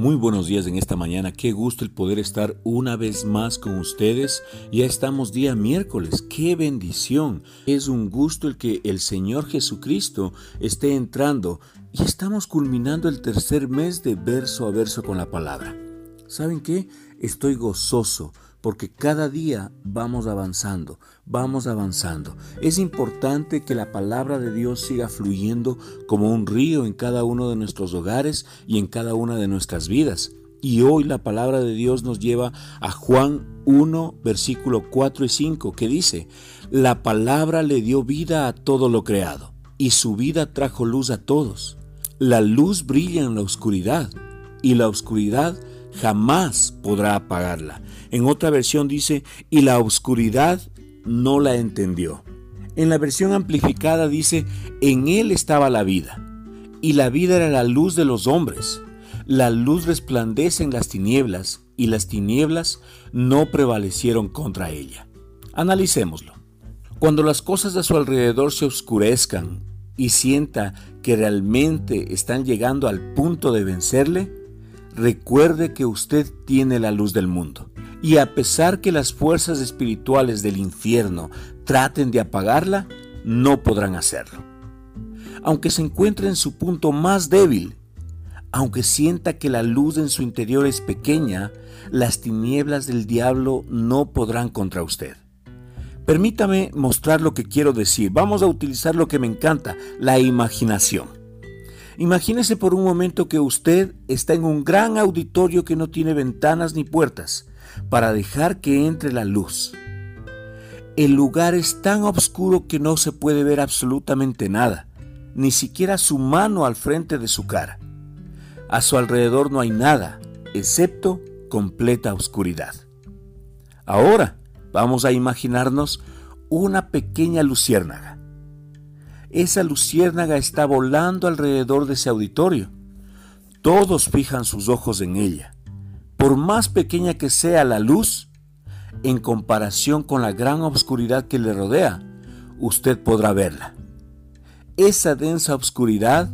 Muy buenos días en esta mañana, qué gusto el poder estar una vez más con ustedes. Ya estamos día miércoles, qué bendición. Es un gusto el que el Señor Jesucristo esté entrando y estamos culminando el tercer mes de verso a verso con la palabra. ¿Saben qué? Estoy gozoso porque cada día vamos avanzando, vamos avanzando. Es importante que la palabra de Dios siga fluyendo como un río en cada uno de nuestros hogares y en cada una de nuestras vidas. Y hoy la palabra de Dios nos lleva a Juan 1, versículo 4 y 5, que dice, La palabra le dio vida a todo lo creado, y su vida trajo luz a todos. La luz brilla en la oscuridad, y la oscuridad jamás podrá apagarla. En otra versión dice, y la oscuridad no la entendió. En la versión amplificada dice, en él estaba la vida, y la vida era la luz de los hombres. La luz resplandece en las tinieblas, y las tinieblas no prevalecieron contra ella. Analicémoslo. Cuando las cosas de su alrededor se oscurezcan y sienta que realmente están llegando al punto de vencerle, recuerde que usted tiene la luz del mundo. Y a pesar que las fuerzas espirituales del infierno traten de apagarla, no podrán hacerlo. Aunque se encuentre en su punto más débil, aunque sienta que la luz en su interior es pequeña, las tinieblas del diablo no podrán contra usted. Permítame mostrar lo que quiero decir. Vamos a utilizar lo que me encanta, la imaginación. Imagínese por un momento que usted está en un gran auditorio que no tiene ventanas ni puertas para dejar que entre la luz. El lugar es tan oscuro que no se puede ver absolutamente nada, ni siquiera su mano al frente de su cara. A su alrededor no hay nada, excepto completa oscuridad. Ahora vamos a imaginarnos una pequeña luciérnaga esa luciérnaga está volando alrededor de ese auditorio. Todos fijan sus ojos en ella. Por más pequeña que sea la luz, en comparación con la gran oscuridad que le rodea, usted podrá verla. Esa densa oscuridad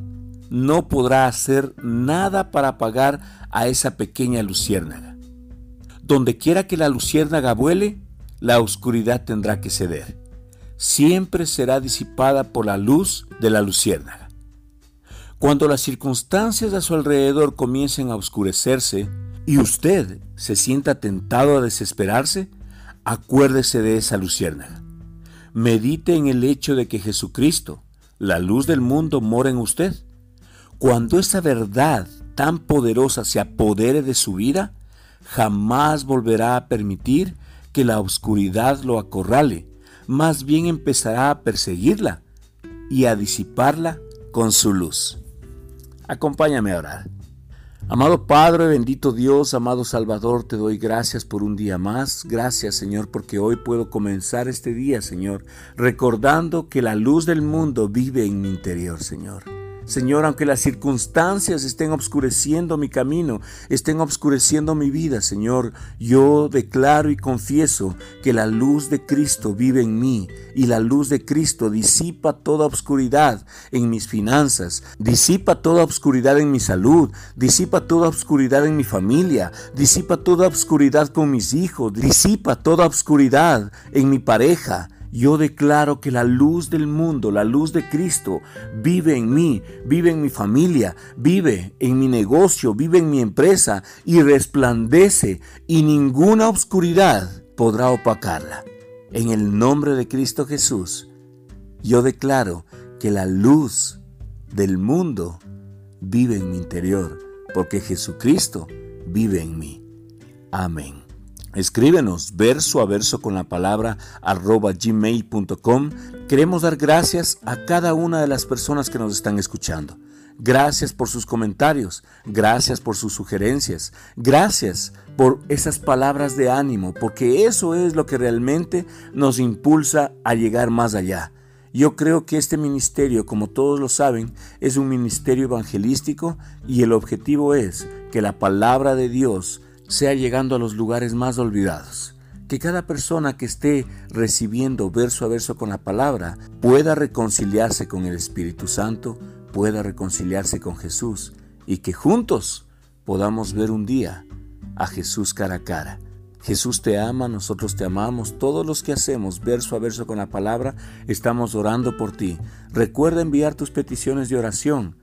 no podrá hacer nada para apagar a esa pequeña luciérnaga. Donde quiera que la luciérnaga vuele, la oscuridad tendrá que ceder siempre será disipada por la luz de la luciérnaga. Cuando las circunstancias a su alrededor comiencen a oscurecerse y usted se sienta tentado a desesperarse, acuérdese de esa luciérnaga. Medite en el hecho de que Jesucristo, la luz del mundo, mora en usted. Cuando esa verdad tan poderosa se apodere de su vida, jamás volverá a permitir que la oscuridad lo acorrale más bien empezará a perseguirla y a disiparla con su luz. Acompáñame a orar. Amado Padre, bendito Dios, amado Salvador, te doy gracias por un día más. Gracias, Señor, porque hoy puedo comenzar este día, Señor, recordando que la luz del mundo vive en mi interior, Señor. Señor, aunque las circunstancias estén obscureciendo mi camino, estén obscureciendo mi vida, Señor, yo declaro y confieso que la luz de Cristo vive en mí y la luz de Cristo disipa toda obscuridad en mis finanzas, disipa toda obscuridad en mi salud, disipa toda obscuridad en mi familia, disipa toda obscuridad con mis hijos, disipa toda obscuridad en mi pareja, yo declaro que la luz del mundo, la luz de Cristo, vive en mí, vive en mi familia, vive en mi negocio, vive en mi empresa y resplandece y ninguna oscuridad podrá opacarla. En el nombre de Cristo Jesús, yo declaro que la luz del mundo vive en mi interior, porque Jesucristo vive en mí. Amén. Escríbenos verso a verso con la palabra arroba gmail.com. Queremos dar gracias a cada una de las personas que nos están escuchando. Gracias por sus comentarios, gracias por sus sugerencias, gracias por esas palabras de ánimo, porque eso es lo que realmente nos impulsa a llegar más allá. Yo creo que este ministerio, como todos lo saben, es un ministerio evangelístico y el objetivo es que la palabra de Dios sea llegando a los lugares más olvidados. Que cada persona que esté recibiendo verso a verso con la palabra pueda reconciliarse con el Espíritu Santo, pueda reconciliarse con Jesús y que juntos podamos ver un día a Jesús cara a cara. Jesús te ama, nosotros te amamos, todos los que hacemos verso a verso con la palabra, estamos orando por ti. Recuerda enviar tus peticiones de oración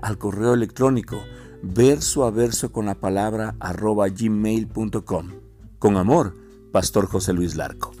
al correo electrónico verso a verso con la palabra arroba gmail.com. Con amor, Pastor José Luis Larco.